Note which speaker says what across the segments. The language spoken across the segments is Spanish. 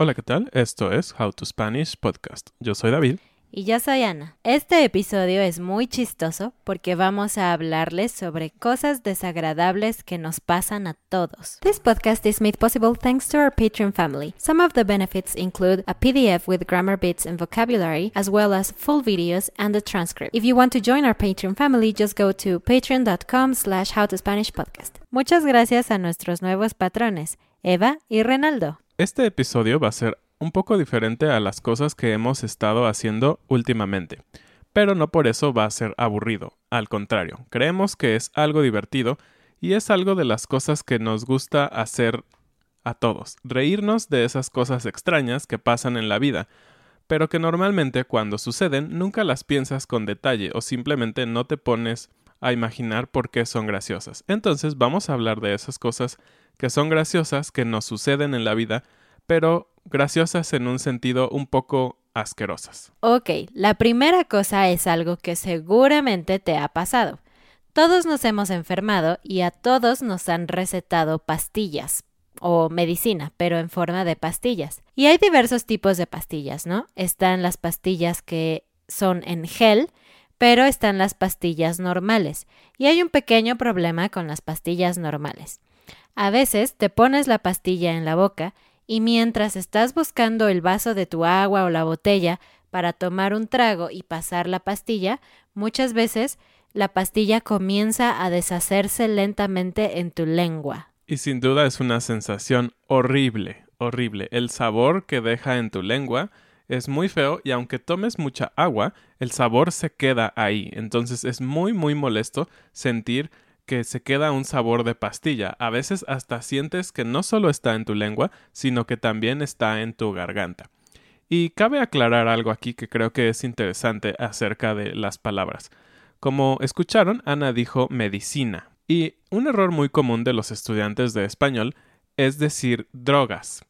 Speaker 1: Hola, ¿qué tal? Esto es How to Spanish Podcast. Yo soy David.
Speaker 2: Y yo soy Ana. Este episodio es muy chistoso porque vamos a hablarles sobre cosas desagradables que nos pasan a todos. This podcast is made possible thanks to our Patreon family. Some of the benefits include a PDF with grammar bits and vocabulary, as well as full videos and a transcript. If you want to join our Patreon family, just go to patreon.com slash howtospanishpodcast. Muchas gracias a nuestros nuevos patrones, Eva y Renaldo.
Speaker 1: Este episodio va a ser un poco diferente a las cosas que hemos estado haciendo últimamente, pero no por eso va a ser aburrido. Al contrario, creemos que es algo divertido y es algo de las cosas que nos gusta hacer a todos, reírnos de esas cosas extrañas que pasan en la vida, pero que normalmente cuando suceden nunca las piensas con detalle o simplemente no te pones a imaginar por qué son graciosas. Entonces vamos a hablar de esas cosas que son graciosas, que nos suceden en la vida, pero graciosas en un sentido un poco asquerosas.
Speaker 2: Ok, la primera cosa es algo que seguramente te ha pasado. Todos nos hemos enfermado y a todos nos han recetado pastillas o medicina, pero en forma de pastillas. Y hay diversos tipos de pastillas, ¿no? Están las pastillas que son en gel, pero están las pastillas normales. Y hay un pequeño problema con las pastillas normales. A veces te pones la pastilla en la boca y mientras estás buscando el vaso de tu agua o la botella para tomar un trago y pasar la pastilla, muchas veces la pastilla comienza a deshacerse lentamente en tu lengua.
Speaker 1: Y sin duda es una sensación horrible, horrible. El sabor que deja en tu lengua es muy feo y aunque tomes mucha agua, el sabor se queda ahí. Entonces es muy muy molesto sentir que se queda un sabor de pastilla. A veces hasta sientes que no solo está en tu lengua, sino que también está en tu garganta. Y cabe aclarar algo aquí que creo que es interesante acerca de las palabras. Como escucharon, Ana dijo medicina. Y un error muy común de los estudiantes de español es decir drogas.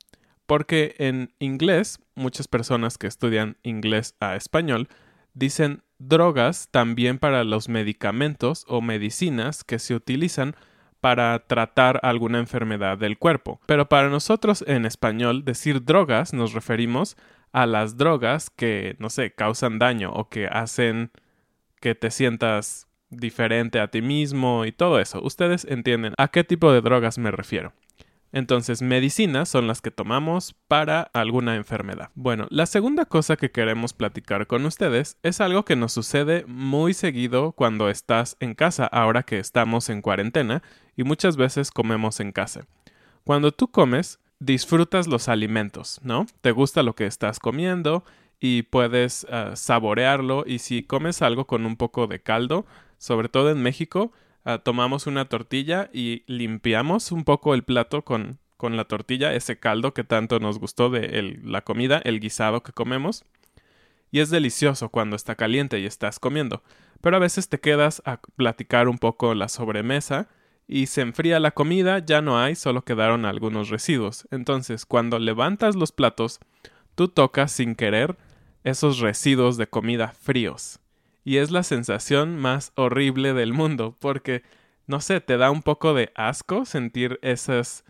Speaker 1: Porque en inglés, muchas personas que estudian inglés a español dicen drogas también para los medicamentos o medicinas que se utilizan para tratar alguna enfermedad del cuerpo. Pero para nosotros en español decir drogas nos referimos a las drogas que, no sé, causan daño o que hacen que te sientas diferente a ti mismo y todo eso. Ustedes entienden a qué tipo de drogas me refiero. Entonces, medicinas son las que tomamos para alguna enfermedad. Bueno, la segunda cosa que queremos platicar con ustedes es algo que nos sucede muy seguido cuando estás en casa, ahora que estamos en cuarentena y muchas veces comemos en casa. Cuando tú comes, disfrutas los alimentos, ¿no? Te gusta lo que estás comiendo y puedes uh, saborearlo y si comes algo con un poco de caldo, sobre todo en México, uh, tomamos una tortilla y limpiamos un poco el plato con, con la tortilla, ese caldo que tanto nos gustó de la comida, el guisado que comemos. Y es delicioso cuando está caliente y estás comiendo. Pero a veces te quedas a platicar un poco la sobremesa y se enfría la comida, ya no hay, solo quedaron algunos residuos. Entonces, cuando levantas los platos, tú tocas sin querer esos residuos de comida fríos. Y es la sensación más horrible del mundo, porque, no sé, te da un poco de asco sentir esas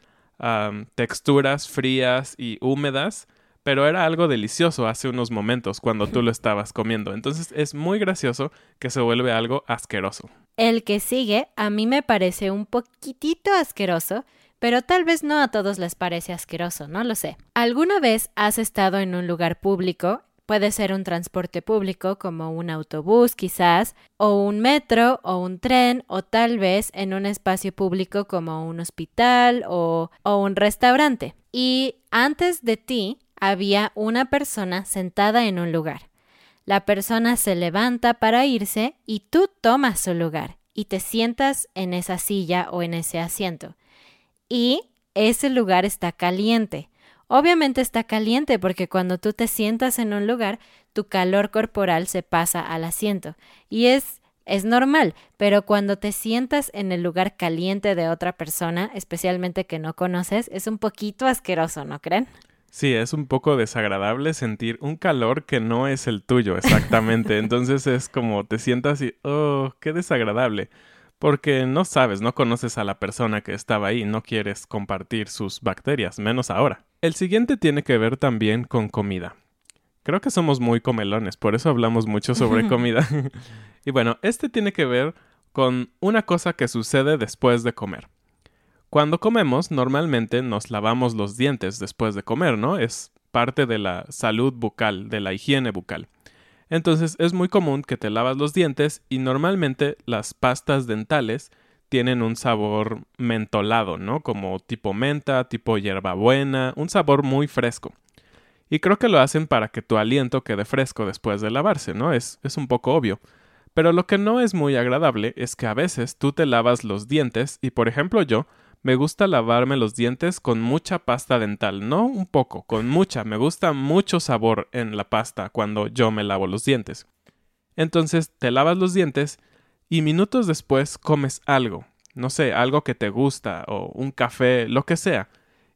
Speaker 1: texturas frías y húmedas, pero era algo delicioso hace unos momentos cuando tú lo estabas comiendo. Entonces es muy gracioso que se vuelve algo asqueroso.
Speaker 2: El que sigue a mí me parece un poquitito asqueroso, pero tal vez no a todos les parece asqueroso, no lo sé. ¿Alguna vez has estado en un lugar público Puede ser un transporte público como un autobús quizás, o un metro, o un tren, o tal vez en un espacio público como un hospital o, un restaurante. Y antes de ti había una persona sentada en un lugar. La persona se levanta para irse y tú tomas su lugar y te sientas en esa silla o en ese asiento. Y ese lugar está caliente. Obviamente está caliente porque cuando tú te sientas en un lugar, tu calor corporal se pasa al asiento. Y es es normal, pero cuando te sientas en el lugar caliente de otra persona, especialmente que no conoces, es un poquito asqueroso, ¿no creen?
Speaker 1: Sí, es un poco desagradable sentir un calor que no es el tuyo, exactamente. Entonces es como te sientas y, oh, qué desagradable porque no sabes, no conoces a la persona que estaba ahí, no quieres compartir sus bacterias, menos ahora. El siguiente tiene que ver también con comida. Creo que somos muy comelones, por eso hablamos mucho sobre comida. y bueno, este tiene que ver con una cosa que sucede después de comer. Cuando comemos, normalmente nos lavamos los dientes después de comer, ¿no? Es parte de la salud bucal, de la higiene bucal. Entonces es muy común que te lavas los dientes y normalmente las pastas dentales tienen un sabor mentolado, ¿no? Como tipo menta, tipo hierbabuena, un sabor muy fresco. Y creo que lo hacen para que tu aliento quede fresco después de lavarse, ¿no? Es, es un poco obvio. Pero lo que no es muy agradable es que a veces tú te lavas los dientes y, por ejemplo, yo me gusta lavarme los dientes con mucha pasta dental, no un poco, con mucha, me gusta mucho sabor en la pasta cuando yo me lavo los dientes. Entonces te lavas los dientes y minutos después comes algo, no sé, algo que te gusta o un café, lo que sea,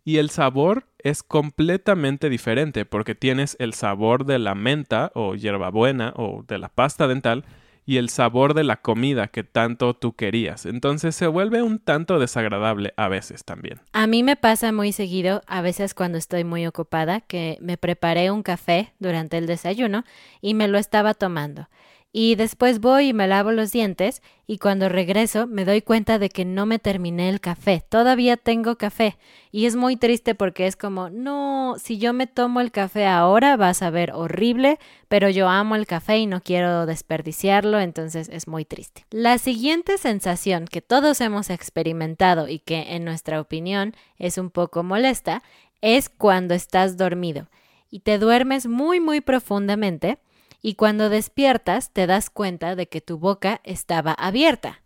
Speaker 1: y el sabor es completamente diferente porque tienes el sabor de la menta o hierbabuena o de la pasta dental y el sabor de la comida que tanto tú querías. Entonces se vuelve un tanto desagradable a veces también.
Speaker 2: A mí me pasa muy seguido, a veces cuando estoy muy ocupada, que me preparé un café durante el desayuno y me lo estaba tomando y después voy y me lavo los dientes y cuando regreso me doy cuenta de que no me terminé el café. Todavía tengo café y es muy triste porque es como, no, si yo me tomo el café ahora va a saber horrible, pero yo amo el café y no quiero desperdiciarlo, entonces es muy triste. La siguiente sensación que todos hemos experimentado y que en nuestra opinión es un poco molesta es cuando estás dormido y te duermes muy muy profundamente y cuando despiertas te das cuenta de que tu boca estaba abierta.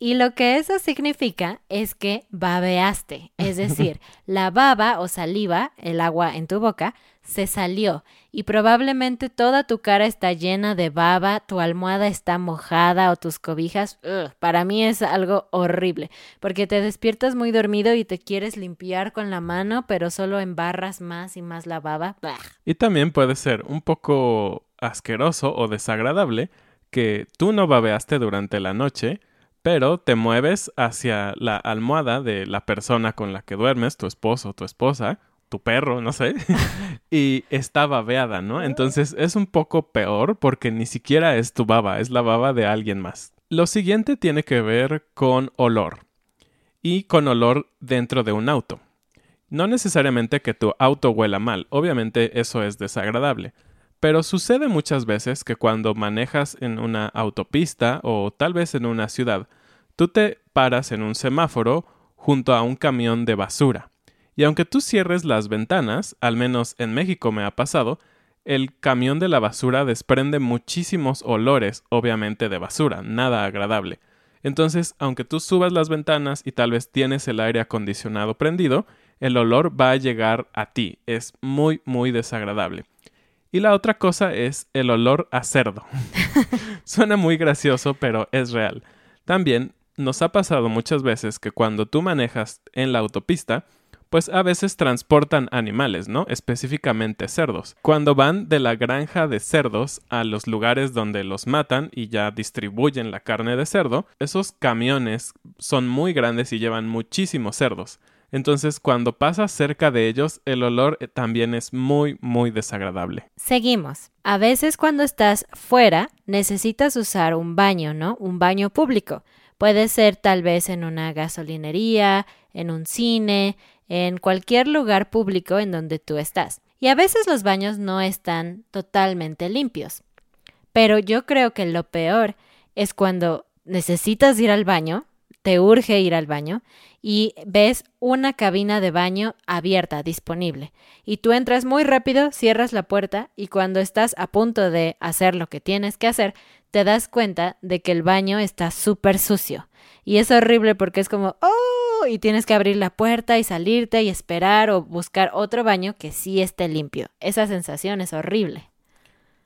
Speaker 2: Y lo que eso significa es que babeaste, es decir, la baba o saliva, el agua en tu boca, se salió y probablemente toda tu cara está llena de baba, tu almohada está mojada o tus cobijas. para mí es algo horrible, porque te despiertas muy dormido y te quieres limpiar con la mano, pero solo embarras más y más la baba.
Speaker 1: Y también puede ser un poco asqueroso o desagradable que tú no babeaste durante la noche, pero te mueves hacia la almohada de la persona con la que duermes, tu esposo, tu esposa, tu perro, no sé, y está babeada, ¿no? Entonces es un poco peor porque ni siquiera es tu baba, es la baba de alguien más. Lo siguiente tiene que ver con olor y con olor dentro de un auto. No necesariamente que tu auto huela mal, obviamente eso es desagradable, pero sucede muchas veces que cuando manejas en una autopista o tal vez en una ciudad, tú te paras en un semáforo junto a un camión de basura. Y aunque tú cierres las ventanas, al menos en México me ha pasado, el camión de la basura desprende muchísimos olores, obviamente de basura, nada agradable. Entonces, aunque tú subas las ventanas y tal vez tienes el aire acondicionado prendido, el olor va a llegar a ti. Es muy, muy desagradable. Y la otra cosa es el olor a cerdo. Suena muy gracioso, pero es real. También nos ha pasado muchas veces que cuando tú manejas en la autopista, pues a veces transportan animales, ¿no? Específicamente cerdos. Cuando van de la granja de cerdos a los lugares donde los matan y ya distribuyen la carne de cerdo, esos camiones son muy grandes y llevan muchísimos cerdos. Entonces, cuando pasas cerca de ellos, el olor eh, también es muy, muy desagradable.
Speaker 2: Seguimos. A veces cuando estás fuera, necesitas usar un baño, ¿no? Un baño público. Puede ser tal vez en una gasolinería, en un cine, en cualquier lugar público en donde tú estás. Y a veces los baños no están totalmente limpios. Pero yo creo que lo peor es cuando necesitas ir al baño, te urge ir al baño y ves una cabina de baño abierta, disponible. Y tú entras muy rápido, cierras la puerta y cuando estás a punto de hacer lo que tienes que hacer, te das cuenta de que el baño está súper sucio. Y es horrible porque es como, oh, y tienes que abrir la puerta y salirte y esperar o buscar otro baño que sí esté limpio. Esa sensación es horrible.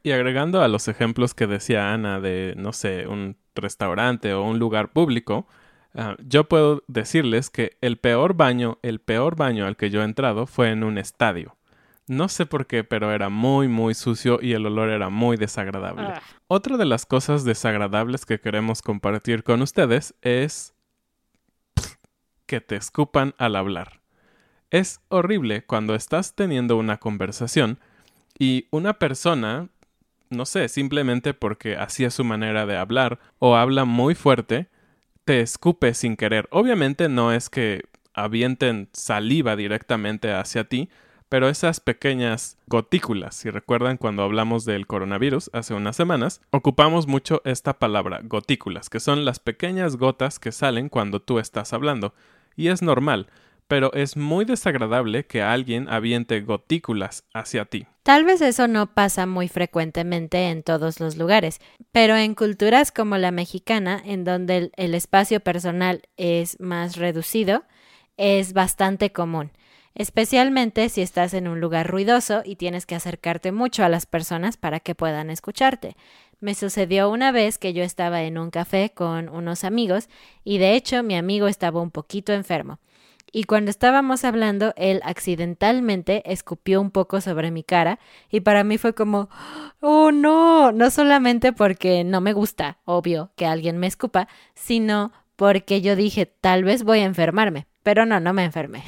Speaker 1: Y agregando a los ejemplos que decía Ana de, no sé, un restaurante o un lugar público, Ah, yo puedo decirles que el peor baño, el peor baño al que yo he entrado fue en un estadio. No sé por qué, pero era muy, muy sucio y el olor era muy desagradable. Ah. Otra de las cosas desagradables que queremos compartir con ustedes es que te escupan al hablar. Es horrible cuando estás teniendo una conversación y una persona, no sé, simplemente porque así es su manera de hablar o habla muy fuerte, te escupe sin querer. Obviamente no es que avienten saliva directamente hacia ti, pero esas pequeñas gotículas, si recuerdan cuando hablamos del coronavirus hace unas semanas, ocupamos mucho esta palabra, gotículas, que son las pequeñas gotas que salen cuando tú estás hablando. Y es normal, pero es muy desagradable que alguien aviente gotículas hacia ti.
Speaker 2: Tal vez eso no pasa muy frecuentemente en todos los lugares, pero en culturas como la mexicana, en donde el, espacio personal es más reducido, es bastante común, especialmente si estás en un lugar ruidoso y tienes que acercarte mucho a las personas para que puedan escucharte. Me sucedió una vez que yo estaba en un café con unos amigos y de hecho mi amigo estaba un poquito enfermo y cuando estábamos hablando, él accidentalmente escupió un poco sobre mi cara y para mí fue como, oh no, no solamente porque no me gusta, obvio, que alguien me escupa, sino porque yo dije, tal vez voy a enfermarme, pero no, no me enfermé.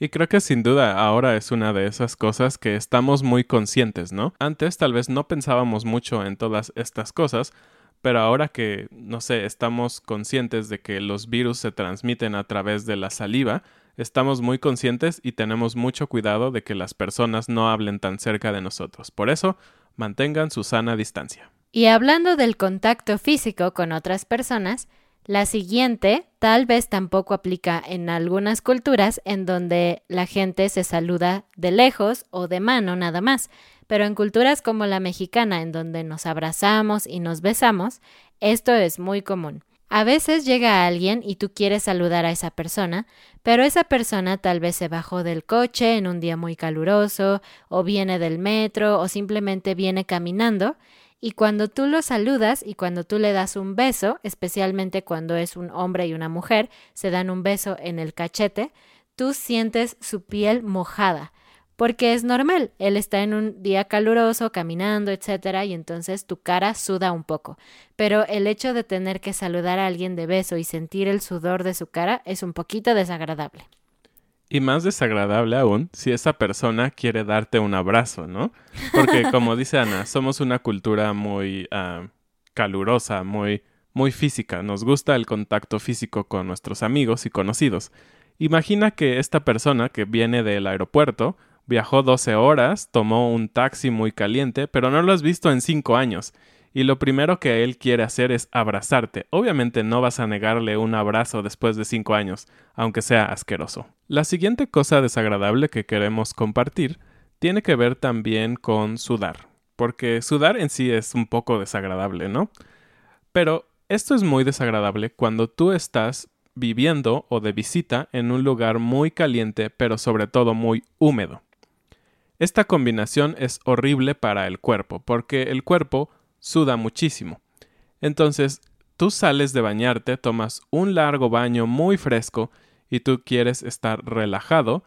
Speaker 1: Y creo que sin duda ahora es una de esas cosas que estamos muy conscientes, ¿no? Antes tal vez no pensábamos mucho en todas estas cosas, pero ahora que, no sé, estamos conscientes de que los virus se transmiten a través de la saliva, estamos muy conscientes y tenemos mucho cuidado de que las personas no hablen tan cerca de nosotros. Por eso, mantengan su sana distancia.
Speaker 2: Y hablando del contacto físico con otras personas, la siguiente tal vez tampoco aplica en algunas culturas en donde la gente se saluda de lejos o de mano nada más, pero en culturas como la mexicana, en donde nos abrazamos y nos besamos, esto es muy común. A veces llega alguien y tú quieres saludar a esa persona, pero esa persona tal vez se bajó del coche en un día muy caluroso, o viene del metro, o simplemente viene caminando, y cuando tú lo saludas y cuando tú le das un beso, especialmente cuando es un hombre y una mujer, se dan un beso en el cachete, tú sientes su piel mojada porque es normal, él está en un día caluroso, caminando, etcétera, y entonces tu cara suda un poco. Pero el hecho de tener que saludar a alguien de beso y sentir el sudor de su cara es un poquito desagradable.
Speaker 1: Y más desagradable aún si esa persona quiere darte un abrazo, ¿no? Porque como dice Ana, somos una cultura muy ah, calurosa, muy, muy física. Nos gusta el contacto físico con nuestros amigos y conocidos. Imagina que esta persona que viene del aeropuerto Viajó 12 horas, tomó un taxi muy caliente, pero no lo has visto en 5 años. Y lo primero que él quiere hacer es abrazarte. Obviamente no vas a negarle un abrazo después de 5 años, aunque sea asqueroso. La siguiente cosa desagradable que queremos compartir tiene que ver también con sudar. Porque sudar en sí es un poco desagradable, ¿no? Pero esto es muy desagradable cuando tú estás viviendo o de visita en un lugar muy caliente pero sobre todo muy húmedo. Esta combinación es horrible para el cuerpo porque el cuerpo suda muchísimo. Entonces, tú sales de bañarte, tomas un largo baño muy fresco y tú quieres estar relajado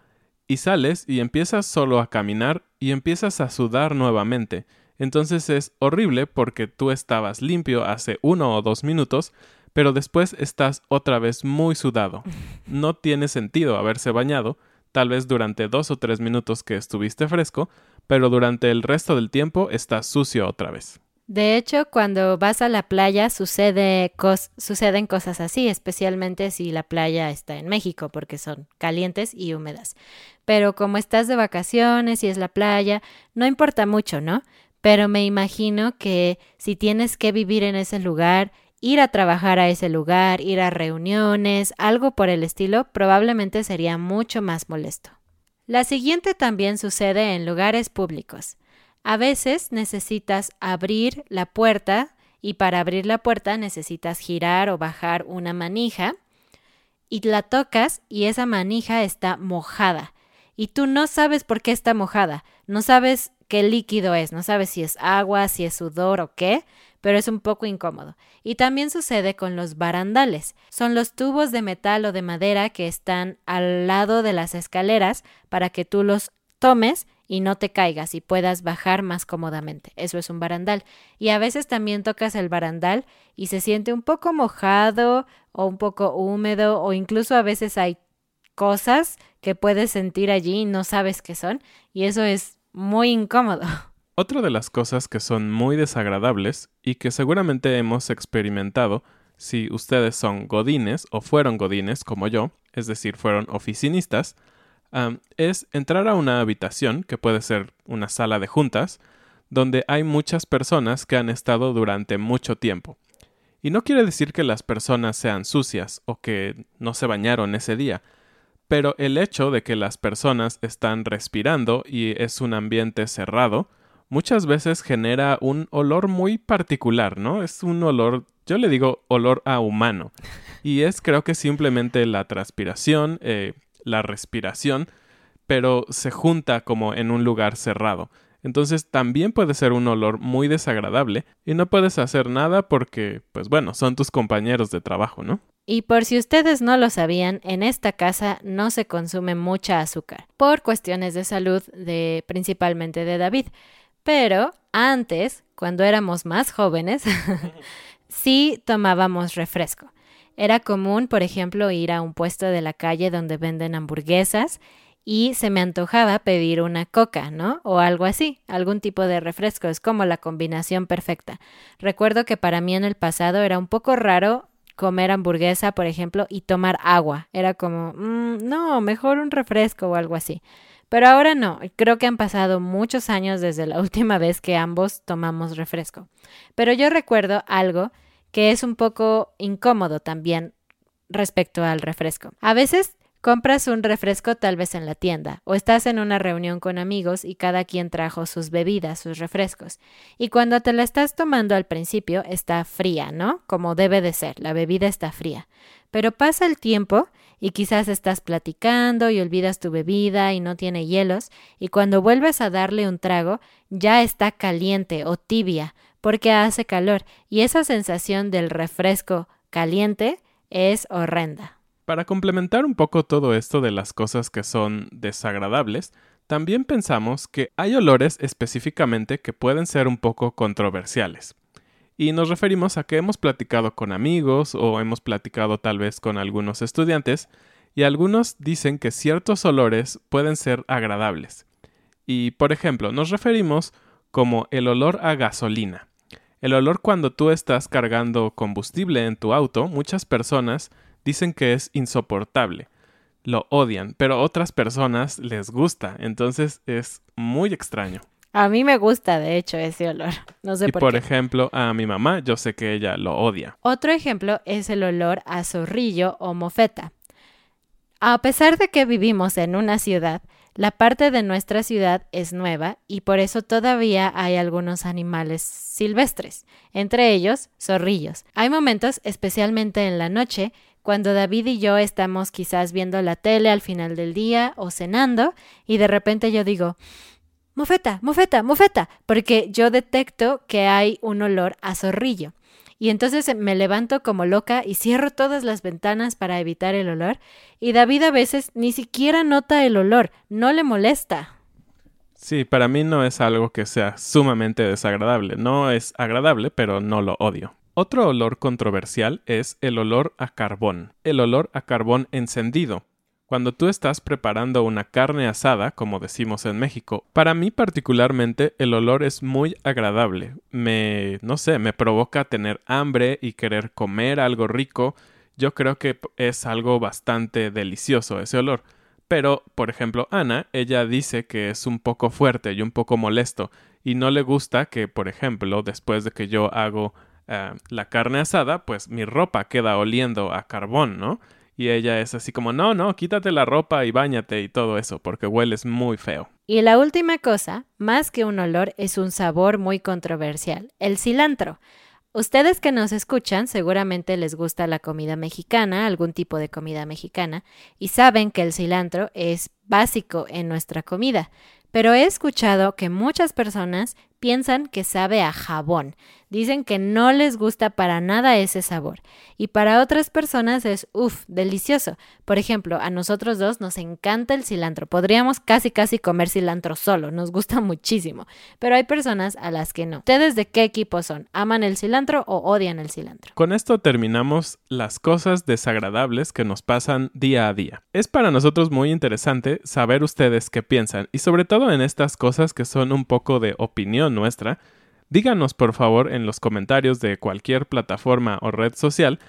Speaker 1: y sales y empiezas solo a caminar y empiezas a sudar nuevamente. Entonces es horrible porque tú estabas limpio hace uno o dos minutos, pero después estás otra vez muy sudado. No tiene sentido haberse bañado, tal vez durante dos o tres minutos que estuviste fresco, pero durante el resto del tiempo estás sucio otra vez.
Speaker 2: De hecho, cuando vas a la playa sucede suceden cosas así, especialmente si la playa está en México, porque son calientes y húmedas. Pero como estás de vacaciones y es la playa, no importa mucho, ¿no? Pero me imagino que si tienes que vivir en ese lugar, ir a trabajar a ese lugar, ir a reuniones, algo por el estilo, probablemente sería mucho más molesto. La siguiente también sucede en lugares públicos. A veces necesitas abrir la puerta y para abrir la puerta necesitas girar o bajar una manija y la tocas y esa manija está mojada y tú no sabes por qué está mojada, no sabes qué líquido es, no sabes si es agua, si es sudor o qué, pero es un poco incómodo. Y también sucede con los barandales. Son los tubos de metal o de madera que están al lado de las escaleras para que tú los tomes y no te caigas y puedas bajar más cómodamente. Eso es un barandal. Y a veces también tocas el barandal y se siente un poco mojado o un poco húmedo o incluso a veces hay cosas que puedes sentir allí y no sabes qué son y eso es muy incómodo.
Speaker 1: Otra de las cosas que son muy desagradables y que seguramente hemos experimentado si ustedes son godines o fueron godines como yo, es decir, fueron oficinistas, es entrar a una habitación, que puede ser una sala de juntas, donde hay muchas personas que han estado durante mucho tiempo. Y no quiere decir que las personas sean sucias o que no se bañaron ese día, pero el hecho de que las personas están respirando y es un ambiente cerrado, muchas veces genera un olor muy particular, ¿no? Es un olor, yo le digo olor a humano. Y es creo que simplemente la transpiración, eh, la respiración, pero se junta como en un lugar cerrado. Entonces también puede ser un olor muy desagradable y no puedes hacer nada porque, pues bueno, son tus compañeros de trabajo, ¿no?
Speaker 2: Y por si ustedes no lo sabían, en esta casa no se consume mucha azúcar, por cuestiones de salud de principalmente de David. Pero antes, cuando éramos más jóvenes, sí tomábamos refresco. Era común, por ejemplo, ir a un puesto de la calle donde venden hamburguesas y se me antojaba pedir una coca, ¿no? O algo así, algún tipo de refresco, es como la combinación perfecta. Recuerdo que para mí en el pasado era un poco raro comer hamburguesa, por ejemplo, y tomar agua. Era como, mm, no, mejor un refresco o algo así. Pero ahora no, creo que han pasado muchos años desde la última vez que ambos tomamos refresco. Pero yo recuerdo algo que es un poco incómodo también respecto al refresco. A veces compras un refresco tal vez en la tienda o estás en una reunión con amigos y cada quien trajo sus bebidas, sus refrescos. Y cuando te la estás tomando al principio está fría, ¿no? Como debe de ser, la bebida está fría. Pero pasa el tiempo y quizás estás platicando y olvidas tu bebida y no tiene hielos y cuando vuelves a darle un trago ya está caliente o tibia porque hace calor y esa sensación del refresco caliente es horrenda.
Speaker 1: Para complementar un poco todo esto de las cosas que son desagradables, también pensamos que hay olores específicamente que pueden ser un poco controversiales. Y nos referimos a que hemos platicado con amigos o hemos platicado tal vez con algunos estudiantes y algunos dicen que ciertos olores pueden ser agradables. Y por ejemplo, nos referimos como el olor a gasolina. El olor cuando tú estás cargando combustible en tu auto, muchas personas dicen que es insoportable. Lo odian, pero a otras personas les gusta, entonces es muy extraño.
Speaker 2: A mí me gusta, de hecho, ese olor. No sé
Speaker 1: y
Speaker 2: por,
Speaker 1: por
Speaker 2: qué.
Speaker 1: ejemplo, a mi mamá, yo sé que ella lo odia.
Speaker 2: Otro ejemplo es el olor a zorrillo o mofeta. A pesar de que vivimos en una ciudad, la parte de nuestra ciudad es nueva y por eso todavía hay algunos animales silvestres, entre ellos zorrillos. Hay momentos, especialmente en la noche, cuando David y yo estamos quizás viendo la tele al final del día o cenando y de repente yo digo, mofeta, mofeta, mofeta, porque yo detecto que hay un olor a zorrillo. Y entonces me levanto como loca y cierro todas las ventanas para evitar el olor. Y David a veces ni siquiera nota el olor, no le molesta.
Speaker 1: Sí, para mí no es algo que sea sumamente desagradable. No es agradable, pero no lo odio. Otro olor controversial es el olor a carbón, el olor a carbón encendido. Cuando tú estás preparando una carne asada, como decimos en México, para mí particularmente el olor es muy agradable. Me, no sé, me provoca tener hambre y querer comer algo rico. Yo creo que es algo bastante delicioso ese olor. Pero, por ejemplo, Ana, ella dice que es un poco fuerte y un poco molesto y no le gusta que, por ejemplo, después de que yo hago eh, la carne asada, pues mi ropa queda oliendo a carbón, ¿no? Y ella es así como, no, no, quítate la ropa y bañate y todo eso, porque hueles muy feo.
Speaker 2: Y la última cosa, más que un olor, es un sabor muy controversial, el cilantro. Ustedes que nos escuchan seguramente les gusta la comida mexicana, algún tipo de comida mexicana, y saben que el cilantro es básico en nuestra comida, pero he escuchado que muchas personas piensan que sabe a jabón. Dicen que no les gusta para nada ese sabor. Y para otras personas es, uff, delicioso. Por ejemplo, a nosotros dos nos encanta el cilantro. Podríamos casi casi comer cilantro solo. Nos gusta muchísimo. Pero hay personas a las que no. ¿Ustedes de qué equipo son? ¿Aman el cilantro o odian el cilantro?
Speaker 1: Con esto terminamos las cosas desagradables que nos pasan día a día. Es para nosotros muy interesante saber ustedes qué piensan y sobre todo en estas cosas que son un poco de opinión nuestra Díganos por favor en los comentarios de cualquier plataforma o red social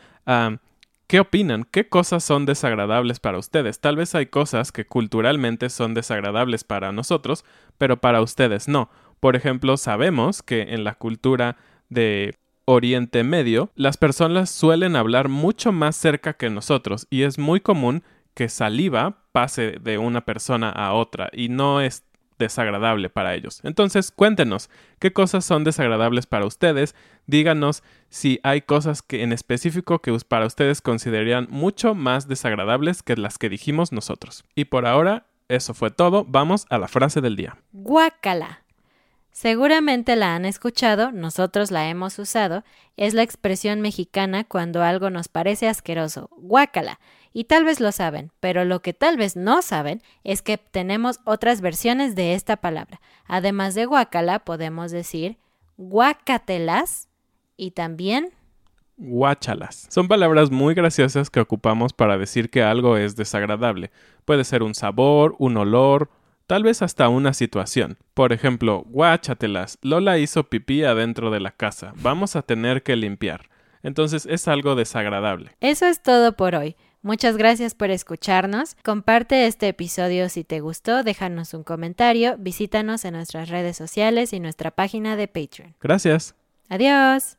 Speaker 1: qué opinan, qué cosas son desagradables para ustedes. Tal vez hay cosas que culturalmente son desagradables para nosotros, pero para ustedes no. Por ejemplo, sabemos que en la cultura de Oriente Medio, las personas suelen hablar mucho más cerca que nosotros y es muy común que saliva pase de una persona a otra y no es desagradable para ellos. Entonces, cuéntenos qué cosas son desagradables para ustedes. Díganos si hay cosas que en específico que para ustedes considerarían mucho más desagradables que las que dijimos nosotros. Y por ahora, eso fue todo. Vamos a la frase del día.
Speaker 2: Guácala. Seguramente la han escuchado, nosotros la hemos usado, es la expresión mexicana cuando algo nos parece asqueroso, guácala, y tal vez lo saben, pero lo que tal vez no saben es que tenemos otras versiones de esta palabra. Además de guácala, podemos decir guácatelas y también
Speaker 1: guáchalas. Son palabras muy graciosas que ocupamos para decir que algo es desagradable. Puede ser un sabor, un olor, tal vez hasta una situación. Por ejemplo, guáchatelas, Lola hizo pipí adentro de la casa, vamos a tener que limpiar. Entonces es algo desagradable.
Speaker 2: Eso es todo por hoy. Muchas gracias por escucharnos. Comparte este episodio si te gustó, déjanos un comentario, visítanos en nuestras redes sociales y nuestra página de Patreon.
Speaker 1: Gracias.
Speaker 2: Adiós.